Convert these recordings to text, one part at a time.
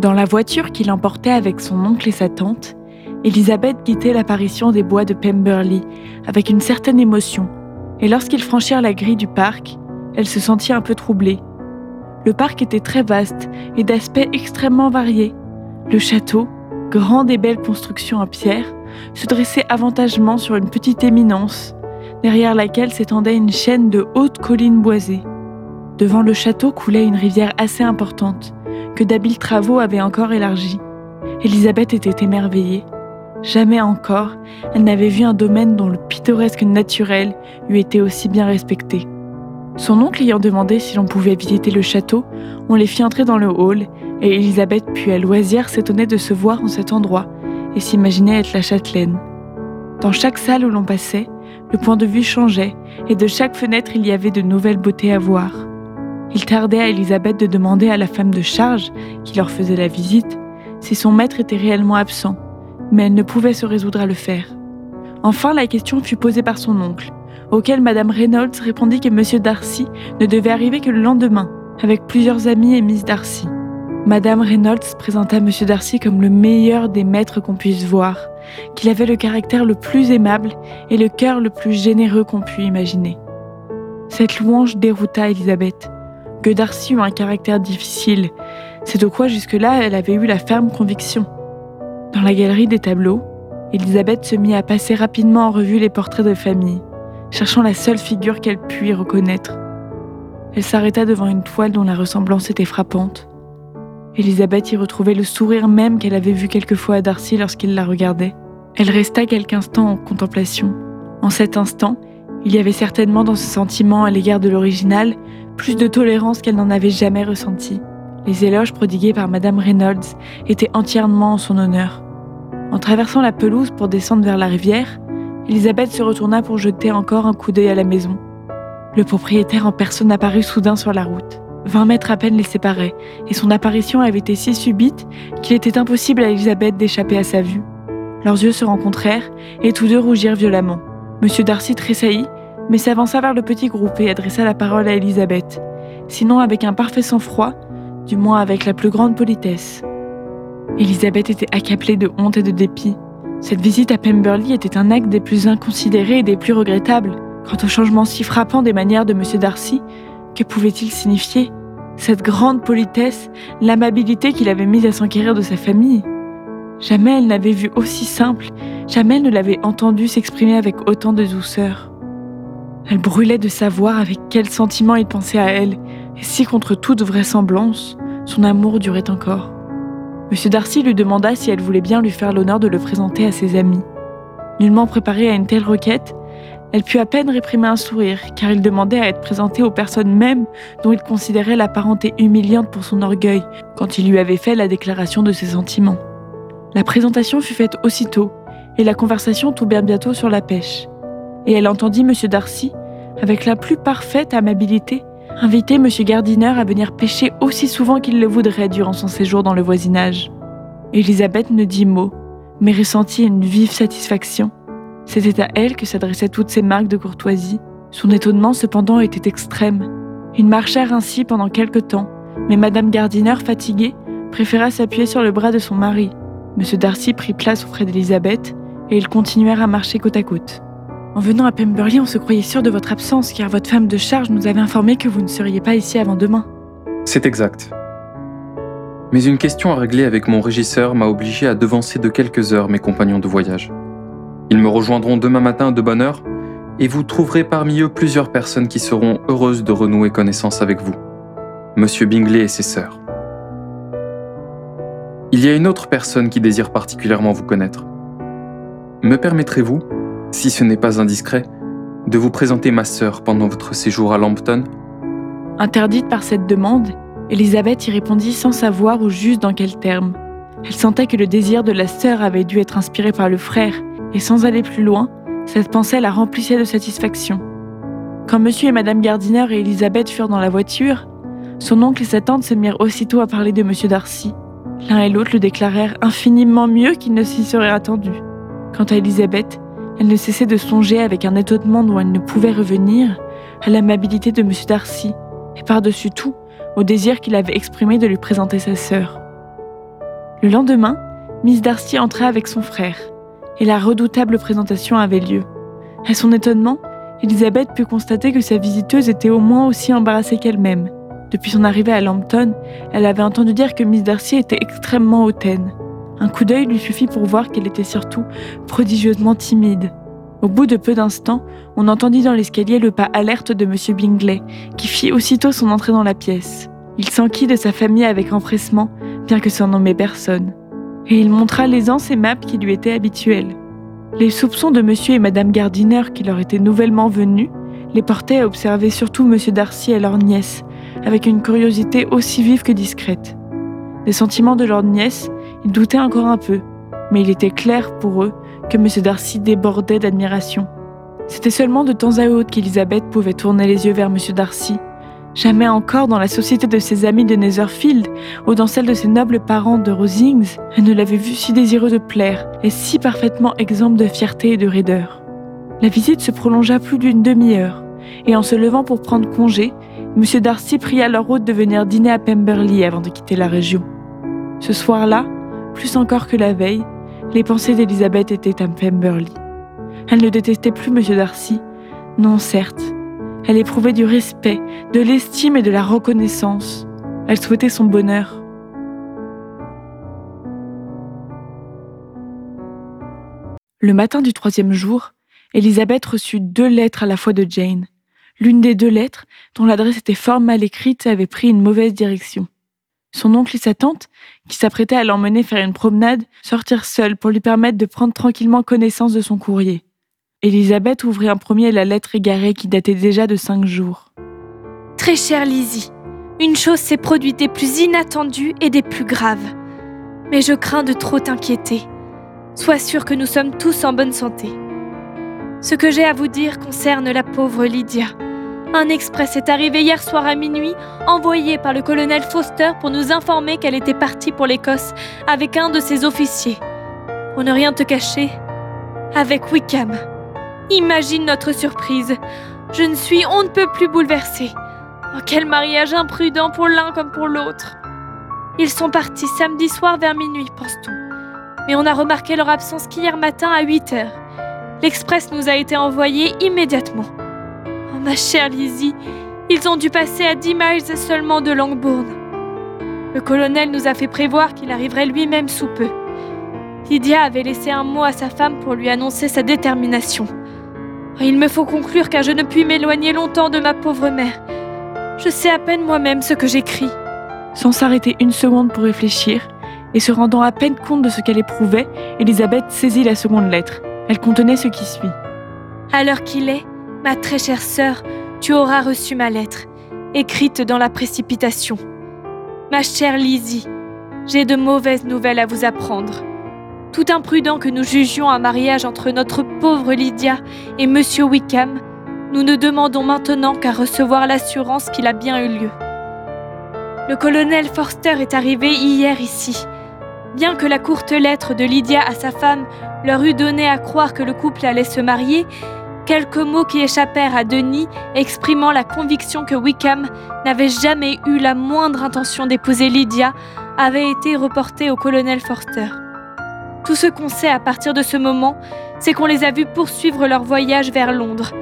Dans la voiture qui l'emportait avec son oncle et sa tante, Elisabeth guettait l'apparition des bois de Pemberley avec une certaine émotion, et lorsqu'ils franchirent la grille du parc, elle se sentit un peu troublée. Le parc était très vaste et d'aspect extrêmement varié. Le château, grande et belle construction en pierre, se dressait avantagement sur une petite éminence, derrière laquelle s'étendait une chaîne de hautes collines boisées. Devant le château coulait une rivière assez importante, que d'habiles travaux avaient encore élargie. Elisabeth était émerveillée. Jamais encore, elle n'avait vu un domaine dont le pittoresque naturel eût été aussi bien respecté. Son oncle ayant demandé si l'on pouvait visiter le château, on les fit entrer dans le hall, et Elisabeth put à loisir s'étonner de se voir en cet endroit et s'imaginer être la châtelaine. Dans chaque salle où l'on passait, le point de vue changeait, et de chaque fenêtre il y avait de nouvelles beautés à voir. Il tardait à Elisabeth de demander à la femme de charge, qui leur faisait la visite, si son maître était réellement absent, mais elle ne pouvait se résoudre à le faire. Enfin, la question fut posée par son oncle, auquel Madame Reynolds répondit que Monsieur Darcy ne devait arriver que le lendemain, avec plusieurs amis et Miss Darcy. Madame Reynolds présenta Monsieur Darcy comme le meilleur des maîtres qu'on puisse voir, qu'il avait le caractère le plus aimable et le cœur le plus généreux qu'on pût imaginer. Cette louange dérouta Elisabeth. Que Darcy eut un caractère difficile, c'est de quoi jusque-là elle avait eu la ferme conviction. Dans la galerie des tableaux, Elisabeth se mit à passer rapidement en revue les portraits de famille, cherchant la seule figure qu'elle pût reconnaître. Elle s'arrêta devant une toile dont la ressemblance était frappante. Elisabeth y retrouvait le sourire même qu'elle avait vu quelquefois à Darcy lorsqu'il la regardait. Elle resta quelque instant en contemplation. En cet instant, il y avait certainement dans ce sentiment à l'égard de l'original plus de tolérance qu'elle n'en avait jamais ressenti. Les éloges prodigués par Madame Reynolds étaient entièrement en son honneur. En traversant la pelouse pour descendre vers la rivière, Elisabeth se retourna pour jeter encore un coup d'œil à la maison. Le propriétaire en personne apparut soudain sur la route. Vingt mètres à peine les séparaient, et son apparition avait été si subite qu'il était impossible à Elisabeth d'échapper à sa vue. Leurs yeux se rencontrèrent, et tous deux rougirent violemment. Monsieur Darcy tressaillit, mais s'avança vers le petit groupe et adressa la parole à Elisabeth, sinon avec un parfait sang-froid, du moins avec la plus grande politesse. Elisabeth était accablée de honte et de dépit. Cette visite à Pemberley était un acte des plus inconsidérés et des plus regrettables. Quant au changement si frappant des manières de M. Darcy, que pouvait-il signifier? Cette grande politesse, l'amabilité qu'il avait mise à s'enquérir de sa famille Jamais elle n'avait vu aussi simple, jamais elle ne l'avait entendu s'exprimer avec autant de douceur. Elle brûlait de savoir avec quel sentiment il pensait à elle, et si contre toute vraisemblance, son amour durait encore. Monsieur Darcy lui demanda si elle voulait bien lui faire l'honneur de le présenter à ses amis. Nullement préparée à une telle requête, elle put à peine réprimer un sourire, car il demandait à être présenté aux personnes mêmes dont il considérait la parenté humiliante pour son orgueil quand il lui avait fait la déclaration de ses sentiments. La présentation fut faite aussitôt, et la conversation tomba bientôt sur la pêche. Et elle entendit M. Darcy, avec la plus parfaite amabilité, inviter M. Gardiner à venir pêcher aussi souvent qu'il le voudrait durant son séjour dans le voisinage. Elisabeth ne dit mot, mais ressentit une vive satisfaction c'était à elle que s'adressaient toutes ces marques de courtoisie. Son étonnement cependant était extrême. Ils marchèrent ainsi pendant quelque temps, mais Madame Gardiner, fatiguée, préféra s'appuyer sur le bras de son mari. Monsieur Darcy prit place auprès d'Elisabeth, et ils continuèrent à marcher côte à côte. En venant à Pemberley, on se croyait sûr de votre absence, car votre femme de charge nous avait informé que vous ne seriez pas ici avant demain. C'est exact. Mais une question à régler avec mon régisseur m'a obligé à devancer de quelques heures mes compagnons de voyage. Ils me rejoindront demain matin de bonne heure et vous trouverez parmi eux plusieurs personnes qui seront heureuses de renouer connaissance avec vous. Monsieur Bingley et ses sœurs. Il y a une autre personne qui désire particulièrement vous connaître. Me permettrez-vous, si ce n'est pas indiscret, de vous présenter ma sœur pendant votre séjour à Lambton Interdite par cette demande, Elisabeth y répondit sans savoir ou juste dans quels termes. Elle sentait que le désir de la sœur avait dû être inspiré par le frère et sans aller plus loin, cette pensée la remplissait de satisfaction. Quand monsieur et madame Gardiner et Elisabeth furent dans la voiture, son oncle et sa tante se mirent aussitôt à parler de monsieur Darcy. L'un et l'autre le déclarèrent infiniment mieux qu'il ne s'y serait attendu. Quant à Elisabeth, elle ne cessait de songer avec un étonnement dont elle ne pouvait revenir à l'amabilité de monsieur Darcy, et par-dessus tout, au désir qu'il avait exprimé de lui présenter sa sœur. Le lendemain, Miss Darcy entra avec son frère, et la redoutable présentation avait lieu. À son étonnement, Elisabeth put constater que sa visiteuse était au moins aussi embarrassée qu'elle-même. Depuis son arrivée à Lambton, elle avait entendu dire que Miss Darcy était extrêmement hautaine. Un coup d'œil lui suffit pour voir qu'elle était surtout prodigieusement timide. Au bout de peu d'instants, on entendit dans l'escalier le pas alerte de M. Bingley, qui fit aussitôt son entrée dans la pièce. Il s'enquit de sa famille avec empressement, bien que sans nommer personne. Et il montra l'aisance aimable qui lui était habituelle. Les soupçons de M. et Mme Gardiner qui leur étaient nouvellement venus les portaient à observer surtout M. Darcy et leur nièce, avec une curiosité aussi vive que discrète. Des sentiments de leur nièce, ils doutaient encore un peu, mais il était clair pour eux que M. Darcy débordait d'admiration. C'était seulement de temps à autre qu'Elisabeth pouvait tourner les yeux vers M. Darcy. Jamais encore dans la société de ses amis de Netherfield ou dans celle de ses nobles parents de Rosings, elle ne l'avait vu si désireux de plaire et si parfaitement exempt de fierté et de raideur. La visite se prolongea plus d'une demi-heure, et en se levant pour prendre congé, M. Darcy pria leur hôte de venir dîner à Pemberley avant de quitter la région. Ce soir-là, plus encore que la veille, les pensées d'Elisabeth étaient à Pemberley. Elle ne détestait plus M. Darcy, non certes. Elle éprouvait du respect, de l'estime et de la reconnaissance. Elle souhaitait son bonheur. Le matin du troisième jour, Elisabeth reçut deux lettres à la fois de Jane. L'une des deux lettres, dont l'adresse était fort mal écrite, avait pris une mauvaise direction. Son oncle et sa tante, qui s'apprêtaient à l'emmener faire une promenade, sortirent seuls pour lui permettre de prendre tranquillement connaissance de son courrier. Elisabeth ouvrit un premier la lettre égarée qui datait déjà de cinq jours. Très chère Lizzie, une chose s'est produite des plus inattendues et des plus graves. Mais je crains de trop t'inquiéter. Sois sûre que nous sommes tous en bonne santé. Ce que j'ai à vous dire concerne la pauvre Lydia. Un express est arrivé hier soir à minuit, envoyé par le colonel Foster pour nous informer qu'elle était partie pour l'Écosse avec un de ses officiers. Pour ne rien te cacher, avec Wickham. Imagine notre surprise. Je ne suis on ne peut plus bouleversée. Oh, quel mariage imprudent pour l'un comme pour l'autre. Ils sont partis samedi soir vers minuit, pense-t-on. Mais on a remarqué leur absence qu'hier matin à 8 heures. L'express nous a été envoyé immédiatement. Ma chère Lizzie, ils ont dû passer à 10 miles seulement de Langbourn. Le colonel nous a fait prévoir qu'il arriverait lui-même sous peu. Lydia avait laissé un mot à sa femme pour lui annoncer sa détermination. Oh, il me faut conclure car je ne puis m'éloigner longtemps de ma pauvre mère. Je sais à peine moi-même ce que j'écris. Sans s'arrêter une seconde pour réfléchir, et se rendant à peine compte de ce qu'elle éprouvait, Elisabeth saisit la seconde lettre. Elle contenait ce qui suit. À l'heure qu'il est, Ma très chère sœur, tu auras reçu ma lettre, écrite dans la précipitation. Ma chère Lizzie, j'ai de mauvaises nouvelles à vous apprendre. Tout imprudent que nous jugions un mariage entre notre pauvre Lydia et Monsieur Wickham, nous ne demandons maintenant qu'à recevoir l'assurance qu'il a bien eu lieu. Le colonel Forster est arrivé hier ici. Bien que la courte lettre de Lydia à sa femme leur eût donné à croire que le couple allait se marier, quelques mots qui échappèrent à Denis exprimant la conviction que Wickham n'avait jamais eu la moindre intention d'épouser Lydia avaient été reportés au colonel Forster. Tout ce qu'on sait à partir de ce moment, c'est qu'on les a vus poursuivre leur voyage vers Londres.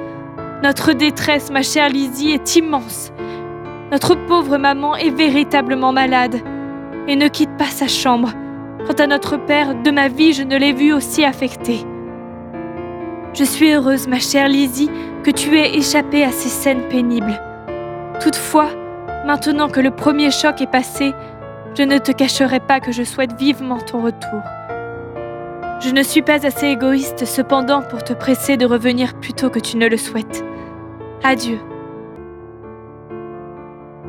Notre détresse, ma chère Lizzie, est immense. Notre pauvre maman est véritablement malade et ne quitte pas sa chambre. Quant à notre père, de ma vie, je ne l'ai vu aussi affecté. Je suis heureuse, ma chère Lizzie, que tu aies échappé à ces scènes pénibles. Toutefois, maintenant que le premier choc est passé, je ne te cacherai pas que je souhaite vivement ton retour. Je ne suis pas assez égoïste cependant pour te presser de revenir plus tôt que tu ne le souhaites. Adieu.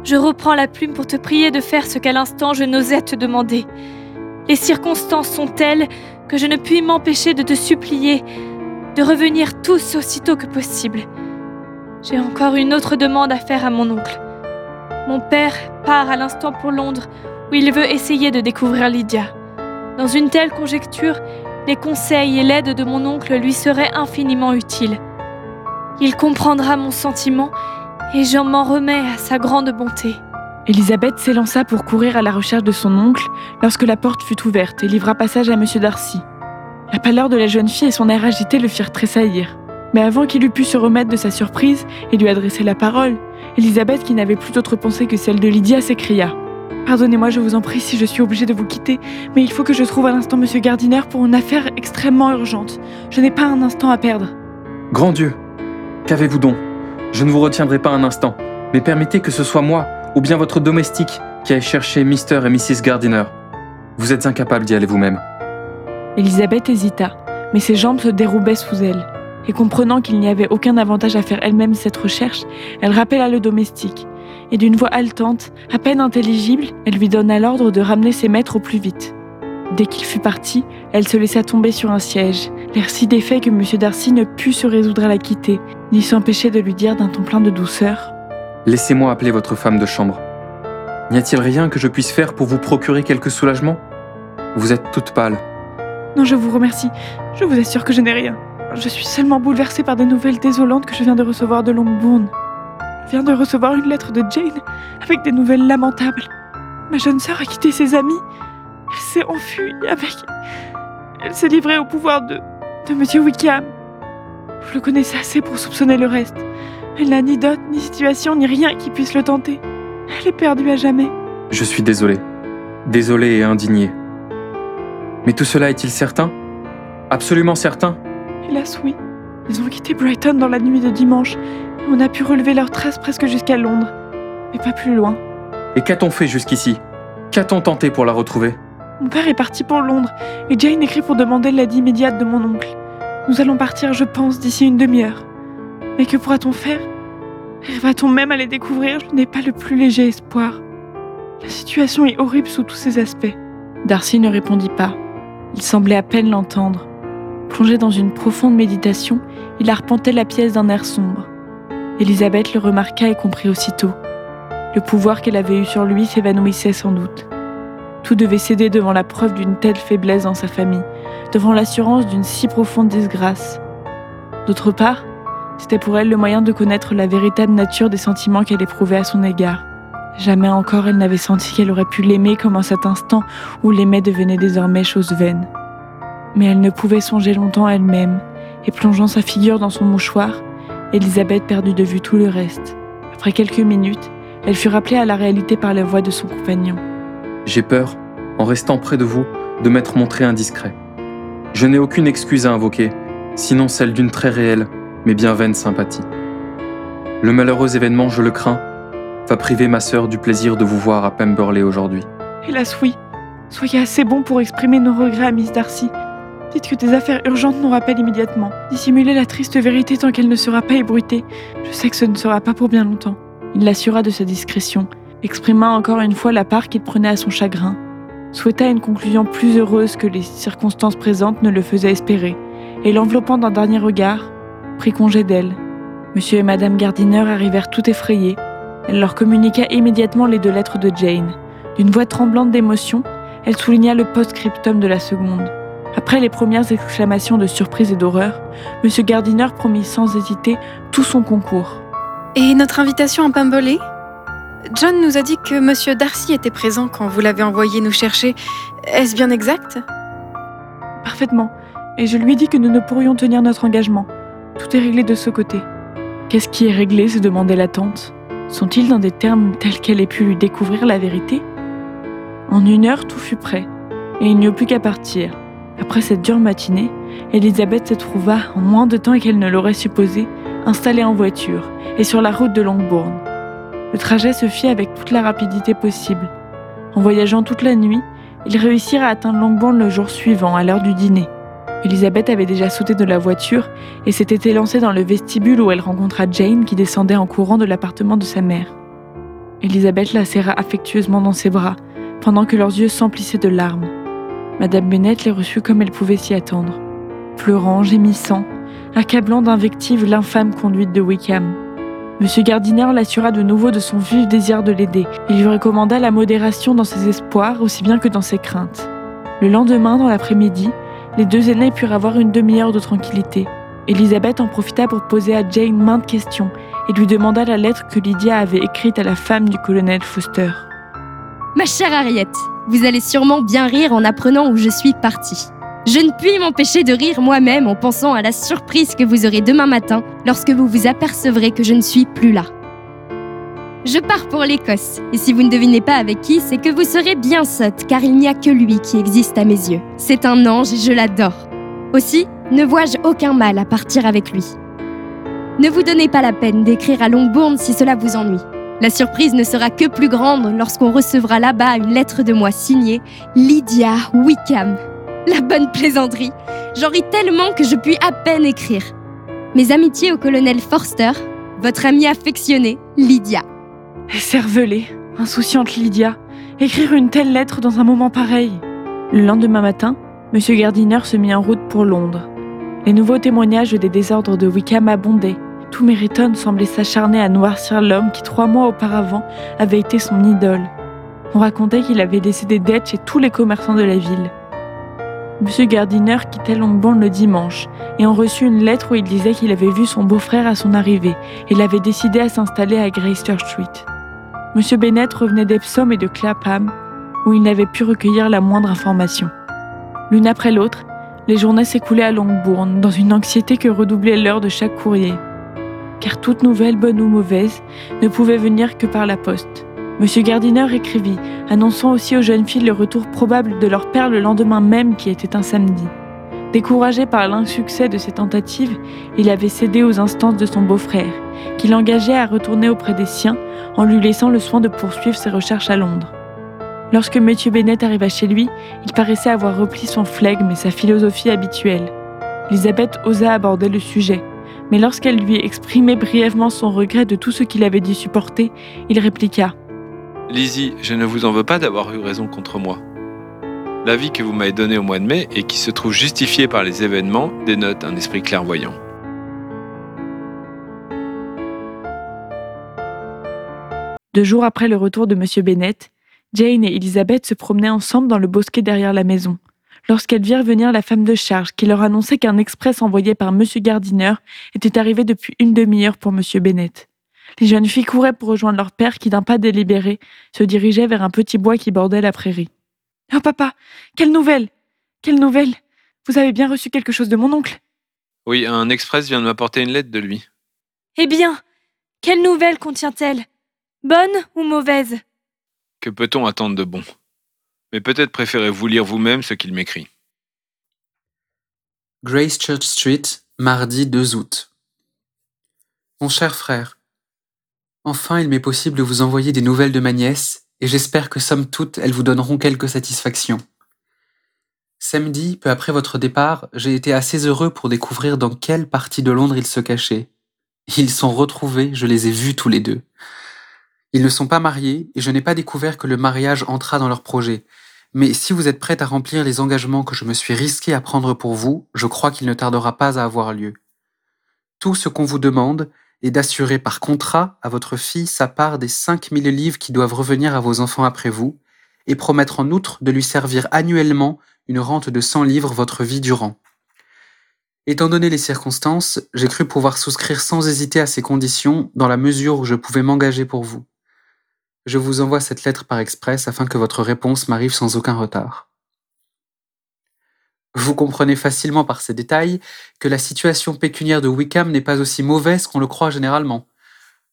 Je reprends la plume pour te prier de faire ce qu'à l'instant je n'osais te demander. Les circonstances sont telles que je ne puis m'empêcher de te supplier de revenir tous aussitôt que possible. J'ai encore une autre demande à faire à mon oncle. Mon père part à l'instant pour Londres, où il veut essayer de découvrir Lydia. Dans une telle conjecture, les conseils et l'aide de mon oncle lui seraient infiniment utiles. Il comprendra mon sentiment et j'en m'en remets à sa grande bonté. Elisabeth s'élança pour courir à la recherche de son oncle lorsque la porte fut ouverte et livra passage à M. Darcy. La pâleur de la jeune fille et son air agité le firent tressaillir. Mais avant qu'il eût pu se remettre de sa surprise et lui adresser la parole, Elisabeth, qui n'avait plus d'autre pensée que celle de Lydia, s'écria Pardonnez-moi, je vous en prie, si je suis obligée de vous quitter, mais il faut que je trouve à l'instant Monsieur Gardiner pour une affaire extrêmement urgente. Je n'ai pas un instant à perdre. Grand Dieu Qu'avez-vous donc? Je ne vous retiendrai pas un instant, mais permettez que ce soit moi, ou bien votre domestique, qui aille chercher Mr. et Mrs. Gardiner. Vous êtes incapable d'y aller vous-même. Elisabeth hésita, mais ses jambes se déroubaient sous elle. Et comprenant qu'il n'y avait aucun avantage à faire elle-même cette recherche, elle rappela le domestique. Et d'une voix haletante, à peine intelligible, elle lui donna l'ordre de ramener ses maîtres au plus vite. Dès qu'il fut parti, elle se laissa tomber sur un siège, l'air si défait que M. Darcy ne put se résoudre à la quitter, ni s'empêcher de lui dire d'un ton plein de douceur Laissez-moi appeler votre femme de chambre. N'y a-t-il rien que je puisse faire pour vous procurer quelque soulagement? Vous êtes toute pâle. Non, je vous remercie. Je vous assure que je n'ai rien. Je suis seulement bouleversée par des nouvelles désolantes que je viens de recevoir de Longbourn. Je viens de recevoir une lettre de Jane avec des nouvelles lamentables. Ma jeune sœur a quitté ses amis. Elle s'est enfuie avec. Elle s'est livrée au pouvoir de. de Monsieur Wickham. Je le connaissais assez pour soupçonner le reste. Elle n'a ni dot, ni situation, ni rien qui puisse le tenter. Elle est perdue à jamais. Je suis désolé. Désolé et indigné. Mais tout cela est-il certain? Absolument certain Hélas, oui. Ils ont quitté Brighton dans la nuit de dimanche. Et on a pu relever leurs traces presque jusqu'à Londres. Mais pas plus loin. Et qu'a-t-on fait jusqu'ici? Qu'a-t-on tenté pour la retrouver? Mon père est parti pour Londres et Jane écrit pour demander l'aide immédiate de mon oncle. Nous allons partir, je pense, d'ici une demi-heure. Mais que pourra-t-on faire? Va-t-on même à les découvrir? Je n'ai pas le plus léger espoir. La situation est horrible sous tous ses aspects. Darcy ne répondit pas. Il semblait à peine l'entendre. Plongé dans une profonde méditation, il arpentait la pièce d'un air sombre. Elisabeth le remarqua et comprit aussitôt. Le pouvoir qu'elle avait eu sur lui s'évanouissait sans doute. Tout devait céder devant la preuve d'une telle faiblesse dans sa famille, devant l'assurance d'une si profonde disgrâce. D'autre part, c'était pour elle le moyen de connaître la véritable nature des sentiments qu'elle éprouvait à son égard. Jamais encore elle n'avait senti qu'elle aurait pu l'aimer comme en cet instant où l'aimer devenait désormais chose vaine. Mais elle ne pouvait songer longtemps à elle-même, et plongeant sa figure dans son mouchoir, Elisabeth perdit de vue tout le reste. Après quelques minutes, elle fut rappelée à la réalité par la voix de son compagnon. J'ai peur, en restant près de vous, de m'être montré indiscret. Je n'ai aucune excuse à invoquer, sinon celle d'une très réelle, mais bien vaine sympathie. Le malheureux événement, je le crains, va priver ma sœur du plaisir de vous voir à Pemberley aujourd'hui. Hélas, oui. Soyez assez bon pour exprimer nos regrets à Miss Darcy. Dites que des affaires urgentes nous rappellent immédiatement. Dissimulez la triste vérité tant qu'elle ne sera pas ébruitée. Je sais que ce ne sera pas pour bien longtemps. Il l'assura de sa discrétion, exprima encore une fois la part qu'il prenait à son chagrin, souhaita une conclusion plus heureuse que les circonstances présentes ne le faisaient espérer, et l'enveloppant d'un dernier regard, prit congé d'elle. Monsieur et Madame Gardiner arrivèrent tout effrayés. Elle leur communiqua immédiatement les deux lettres de Jane. D'une voix tremblante d'émotion, elle souligna le post-scriptum de la seconde. Après les premières exclamations de surprise et d'horreur, Monsieur Gardiner promit sans hésiter tout son concours. Et notre invitation à Pemberley John nous a dit que Monsieur Darcy était présent quand vous l'avez envoyé nous chercher. Est-ce bien exact? Parfaitement. Et je lui ai dit que nous ne pourrions tenir notre engagement. Tout est réglé de ce côté. Qu'est-ce qui est réglé? se demandait la tante. Sont-ils dans des termes tels qu'elle ait pu lui découvrir la vérité? En une heure, tout fut prêt, et il n'y eut plus qu'à partir. Après cette dure matinée, Elisabeth se trouva, en moins de temps qu'elle ne l'aurait supposé, installée en voiture et sur la route de Longbourn. Le trajet se fit avec toute la rapidité possible. En voyageant toute la nuit, ils réussirent à atteindre Longbourn le jour suivant, à l'heure du dîner. Elisabeth avait déjà sauté de la voiture et s'était élancée dans le vestibule où elle rencontra Jane qui descendait en courant de l'appartement de sa mère. Elisabeth la serra affectueusement dans ses bras, pendant que leurs yeux s'emplissaient de larmes. Madame Bennett les reçut comme elle pouvait s'y attendre, pleurant, gémissant, accablant d'invectives l'infâme conduite de Wickham. Monsieur Gardiner l'assura de nouveau de son vif désir de l'aider et lui recommanda la modération dans ses espoirs aussi bien que dans ses craintes. Le lendemain, dans l'après-midi, les deux aînés purent avoir une demi-heure de tranquillité. Elisabeth en profita pour poser à Jane maintes questions et lui demanda la lettre que Lydia avait écrite à la femme du colonel Foster. Ma chère Harriet, vous allez sûrement bien rire en apprenant où je suis partie. Je ne puis m'empêcher de rire moi-même en pensant à la surprise que vous aurez demain matin lorsque vous vous apercevrez que je ne suis plus là. Je pars pour l'Écosse, et si vous ne devinez pas avec qui, c'est que vous serez bien sotte, car il n'y a que lui qui existe à mes yeux. C'est un ange et je l'adore. Aussi, ne vois-je aucun mal à partir avec lui. Ne vous donnez pas la peine d'écrire à Longbourn si cela vous ennuie. La surprise ne sera que plus grande lorsqu'on recevra là-bas une lettre de moi signée Lydia Wickham. La bonne plaisanterie. J'en ris tellement que je puis à peine écrire. Mes amitiés au colonel Forster, votre amie affectionnée, Lydia. Insouciante Lydia, écrire une telle lettre dans un moment pareil. Le lendemain matin, M. Gardiner se mit en route pour Londres. Les nouveaux témoignages des désordres de Wickham abondaient. Tout Meriton semblait s'acharner à noircir l'homme qui, trois mois auparavant, avait été son idole. On racontait qu'il avait laissé des dettes chez tous les commerçants de la ville. M. Gardiner quittait Longbourn le dimanche et on reçut une lettre où il disait qu'il avait vu son beau-frère à son arrivée et il avait décidé à s'installer à Greyster Street. M. Bennett revenait d'Epsom et de Clapham, où il n'avait pu recueillir la moindre information. L'une après l'autre, les journées s'écoulaient à Longbourn, dans une anxiété que redoublait l'heure de chaque courrier. Car toute nouvelle, bonne ou mauvaise, ne pouvait venir que par la poste. M. Gardiner écrivit, annonçant aussi aux jeunes filles le retour probable de leur père le lendemain même qui était un samedi. Découragé par l'insuccès de ses tentatives, il avait cédé aux instances de son beau-frère, qui l'engageait à retourner auprès des siens en lui laissant le soin de poursuivre ses recherches à Londres. Lorsque M. Bennett arriva chez lui, il paraissait avoir repris son flegme et sa philosophie habituelle. Elisabeth osa aborder le sujet, mais lorsqu'elle lui exprimait brièvement son regret de tout ce qu'il avait dû supporter, il répliqua Lizzie, je ne vous en veux pas d'avoir eu raison contre moi. L'avis que vous m'avez donné au mois de mai et qui se trouve justifié par les événements dénote un esprit clairvoyant. Deux jours après le retour de M. Bennett, Jane et Elizabeth se promenaient ensemble dans le bosquet derrière la maison, lorsqu'elles virent venir la femme de charge qui leur annonçait qu'un express envoyé par M. Gardiner était arrivé depuis une demi-heure pour M. Bennett. Les jeunes filles couraient pour rejoindre leur père qui, d'un pas délibéré, se dirigeait vers un petit bois qui bordait la prairie. Oh papa, quelle nouvelle Quelle nouvelle Vous avez bien reçu quelque chose de mon oncle Oui, un express vient de m'apporter une lettre de lui. Eh bien, quelle nouvelle contient-elle? Bonne ou mauvaise? Que peut-on attendre de bon? Mais peut-être préférez-vous lire vous-même ce qu'il m'écrit. Grace Church Street, mardi 2 août. Mon cher frère, enfin il m'est possible de vous envoyer des nouvelles de ma nièce, et j'espère que somme toute elles vous donneront quelque satisfaction. Samedi, peu après votre départ, j'ai été assez heureux pour découvrir dans quelle partie de Londres ils se cachaient. Ils sont retrouvés, je les ai vus tous les deux. Ils ne sont pas mariés et je n'ai pas découvert que le mariage entra dans leur projet. Mais si vous êtes prête à remplir les engagements que je me suis risqué à prendre pour vous, je crois qu'il ne tardera pas à avoir lieu. Tout ce qu'on vous demande est d'assurer par contrat à votre fille sa part des 5000 livres qui doivent revenir à vos enfants après vous, et promettre en outre de lui servir annuellement une rente de 100 livres votre vie durant. Étant donné les circonstances, j'ai cru pouvoir souscrire sans hésiter à ces conditions dans la mesure où je pouvais m'engager pour vous. Je vous envoie cette lettre par express afin que votre réponse m'arrive sans aucun retard. Vous comprenez facilement par ces détails que la situation pécuniaire de Wickham n'est pas aussi mauvaise qu'on le croit généralement.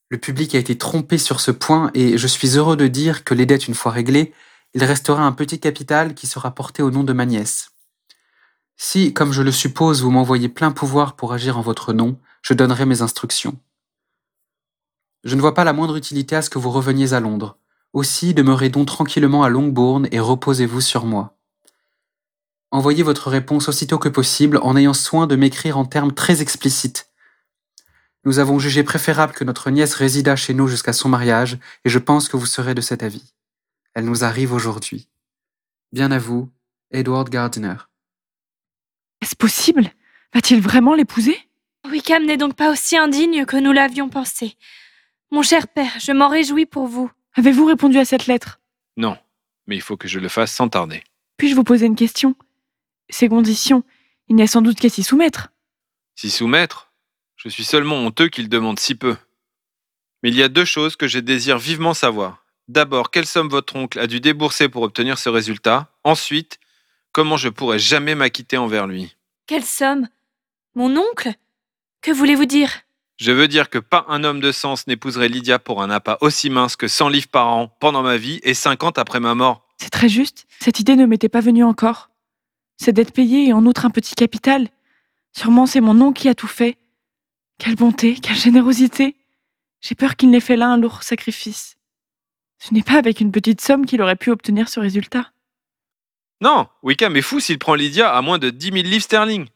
Le public a été trompé sur ce point et je suis heureux de dire que les dettes une fois réglées, il restera un petit capital qui sera porté au nom de ma nièce. Si, comme je le suppose, vous m'envoyez plein pouvoir pour agir en votre nom, je donnerai mes instructions. Je ne vois pas la moindre utilité à ce que vous reveniez à Londres. Aussi, demeurez donc tranquillement à Longbourn et reposez-vous sur moi. Envoyez votre réponse aussitôt que possible en ayant soin de m'écrire en termes très explicites. Nous avons jugé préférable que notre nièce résidât chez nous jusqu'à son mariage, et je pense que vous serez de cet avis. Elle nous arrive aujourd'hui. Bien à vous, Edward Gardiner. Est-ce possible? Va-t-il vraiment l'épouser? Wickham n'est donc pas aussi indigne que nous l'avions pensé. Mon cher père, je m'en réjouis pour vous. Avez-vous répondu à cette lettre? Non, mais il faut que je le fasse sans tarder. Puis-je vous poser une question? Ces conditions, il n'y a sans doute qu'à s'y soumettre. S'y soumettre? Je suis seulement honteux qu'il demande si peu. Mais il y a deux choses que je désire vivement savoir. D'abord, quelle somme votre oncle a dû débourser pour obtenir ce résultat? Ensuite, comment je pourrais jamais m'acquitter envers lui? Quelle somme? Mon oncle? Que voulez-vous dire? Je veux dire que pas un homme de sens n'épouserait Lydia pour un appât aussi mince que 100 livres par an pendant ma vie et 50 après ma mort. C'est très juste. Cette idée ne m'était pas venue encore. C'est d'être payé et en outre un petit capital. Sûrement c'est mon oncle qui a tout fait. Quelle bonté, quelle générosité. J'ai peur qu'il n'ait fait là un lourd sacrifice. Ce n'est pas avec une petite somme qu'il aurait pu obtenir ce résultat. Non, Wickham est fou s'il prend Lydia à moins de 10 000 livres sterling.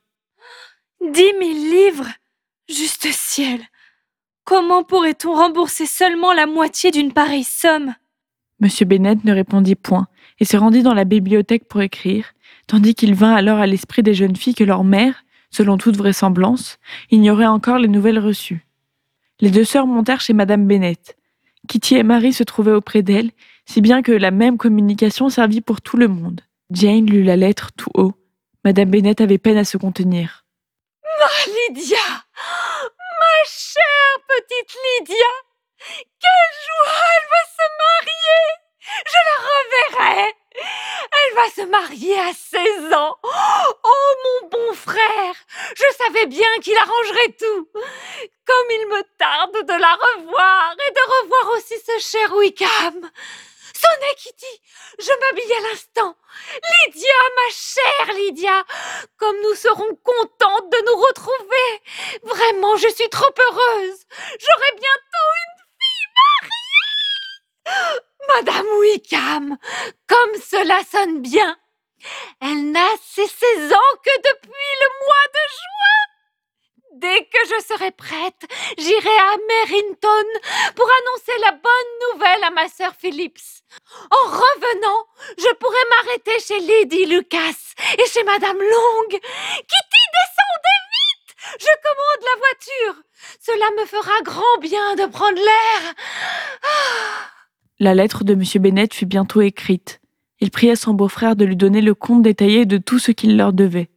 Dix mille livres? Juste ciel Comment pourrait-on rembourser seulement la moitié d'une pareille somme? Monsieur Bennett ne répondit point et se rendit dans la bibliothèque pour écrire, tandis qu'il vint alors à l'esprit des jeunes filles que leur mère, selon toute vraisemblance, ignorait encore les nouvelles reçues. Les deux sœurs montèrent chez Madame Bennett. Kitty et Marie se trouvaient auprès d'elle, si bien que la même communication servit pour tout le monde. Jane lut la lettre tout haut. Madame Bennett avait peine à se contenir. Lydia Ma chère petite Lydia Quelle joie Elle va se marier se marier à 16 ans. Oh mon bon frère Je savais bien qu'il arrangerait tout. Comme il me tarde de la revoir et de revoir aussi ce cher Wickham. Sonnez, Kitty Je m'habille à l'instant. Lydia, ma chère Lydia Comme nous serons contentes de nous retrouver. Vraiment, je suis trop heureuse. J'aurai bientôt une fille mariée Madame Wickham Comme cela sonne bien Elle n'a ses 16 ans que depuis le mois de juin Dès que je serai prête, j'irai à Merrington pour annoncer la bonne nouvelle à ma sœur Phillips. En revenant, je pourrai m'arrêter chez Lady Lucas et chez Madame Long. Kitty, descendez vite Je commande la voiture. Cela me fera grand bien de prendre l'air. La lettre de Monsieur Bennett fut bientôt écrite. Il pria son beau-frère de lui donner le compte détaillé de tout ce qu'il leur devait.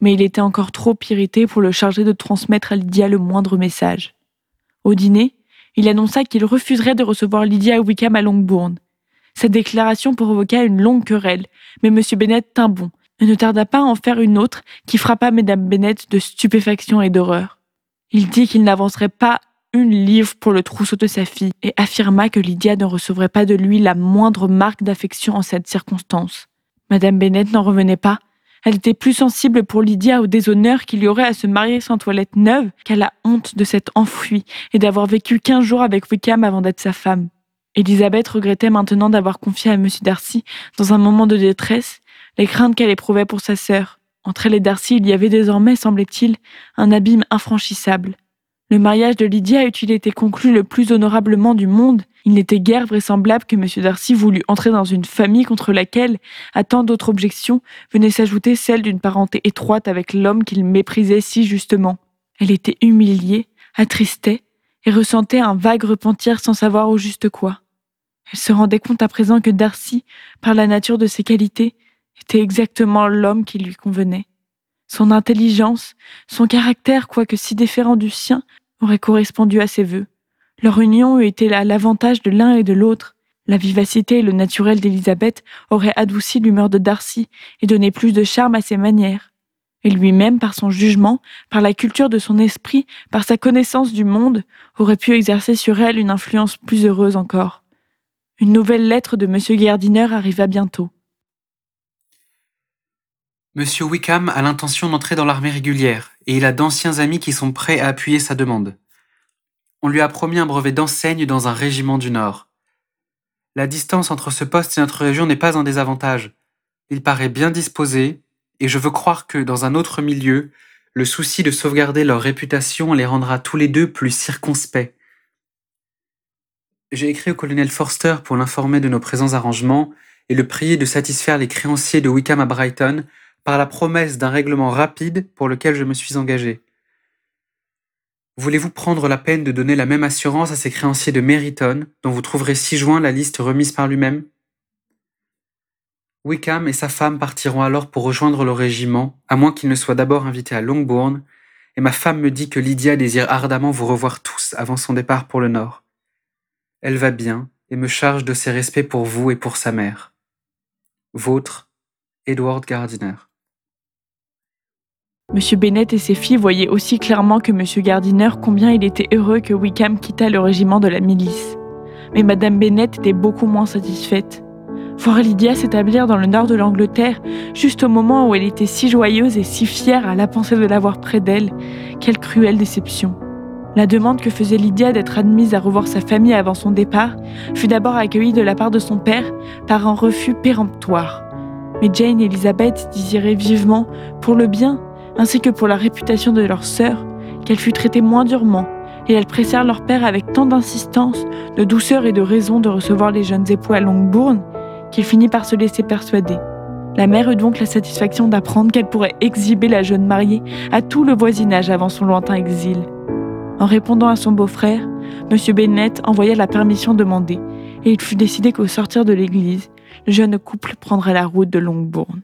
Mais il était encore trop irrité pour le charger de transmettre à Lydia le moindre message. Au dîner, il annonça qu'il refuserait de recevoir Lydia Wickham à Longbourn. Cette déclaration provoqua une longue querelle, mais M. Bennett tint bon et ne tarda pas à en faire une autre qui frappa Mme Bennett de stupéfaction et d'horreur. Il dit qu'il n'avancerait pas une livre pour le trousseau de sa fille et affirma que Lydia ne recevrait pas de lui la moindre marque d'affection en cette circonstance. Madame Bennett n'en revenait pas. Elle était plus sensible pour Lydia au déshonneur qu'il y aurait à se marier sans toilette neuve qu'à la honte de s'être enfuie et d'avoir vécu quinze jours avec Wickham avant d'être sa femme. Elisabeth regrettait maintenant d'avoir confié à M. Darcy, dans un moment de détresse, les craintes qu'elle éprouvait pour sa sœur. Entre elle et Darcy, il y avait désormais, semblait-il, un abîme infranchissable. Le mariage de Lydia eût-il été conclu le plus honorablement du monde, il n'était guère vraisemblable que M. Darcy voulût entrer dans une famille contre laquelle, à tant d'autres objections, venait s'ajouter celle d'une parenté étroite avec l'homme qu'il méprisait si justement. Elle était humiliée, attristait, et ressentait un vague repentir sans savoir au juste quoi. Elle se rendait compte à présent que Darcy, par la nature de ses qualités, était exactement l'homme qui lui convenait. Son intelligence, son caractère, quoique si différent du sien, auraient correspondu à ses vœux. Leur union eût été à l'avantage de l'un et de l'autre. La vivacité et le naturel d'Élisabeth auraient adouci l'humeur de Darcy et donné plus de charme à ses manières. Et lui-même, par son jugement, par la culture de son esprit, par sa connaissance du monde, aurait pu exercer sur elle une influence plus heureuse encore. Une nouvelle lettre de M. Gardiner arriva bientôt. Monsieur Wickham a l'intention d'entrer dans l'armée régulière, et il a d'anciens amis qui sont prêts à appuyer sa demande. On lui a promis un brevet d'enseigne dans un régiment du Nord. La distance entre ce poste et notre région n'est pas un désavantage. Il paraît bien disposé, et je veux croire que, dans un autre milieu, le souci de sauvegarder leur réputation les rendra tous les deux plus circonspects. J'ai écrit au colonel Forster pour l'informer de nos présents arrangements et le prier de satisfaire les créanciers de Wickham à Brighton par la promesse d'un règlement rapide pour lequel je me suis engagé. Voulez-vous prendre la peine de donner la même assurance à ces créanciers de Meriton, dont vous trouverez ci-joint la liste remise par lui-même? Wickham et sa femme partiront alors pour rejoindre le régiment, à moins qu'ils ne soient d'abord invités à Longbourn, et ma femme me dit que Lydia désire ardemment vous revoir tous avant son départ pour le Nord. Elle va bien et me charge de ses respects pour vous et pour sa mère. Vôtre, Edward Gardiner. Monsieur Bennett et ses filles voyaient aussi clairement que Monsieur Gardiner combien il était heureux que Wickham quittât le régiment de la milice. Mais Madame Bennett était beaucoup moins satisfaite. Voir Lydia s'établir dans le nord de l'Angleterre, juste au moment où elle était si joyeuse et si fière à la pensée de l'avoir près d'elle, quelle cruelle déception. La demande que faisait Lydia d'être admise à revoir sa famille avant son départ fut d'abord accueillie de la part de son père par un refus péremptoire. Mais Jane et Elizabeth désiraient vivement, pour le bien, ainsi que pour la réputation de leur sœur, qu'elle fût traitée moins durement, et elles pressèrent leur père avec tant d'insistance, de douceur et de raison de recevoir les jeunes époux à Longbourn, qu'il finit par se laisser persuader. La mère eut donc la satisfaction d'apprendre qu'elle pourrait exhiber la jeune mariée à tout le voisinage avant son lointain exil. En répondant à son beau-frère, M. Bennett envoya la permission demandée, et il fut décidé qu'au sortir de l'église, le jeune couple prendrait la route de Longbourn.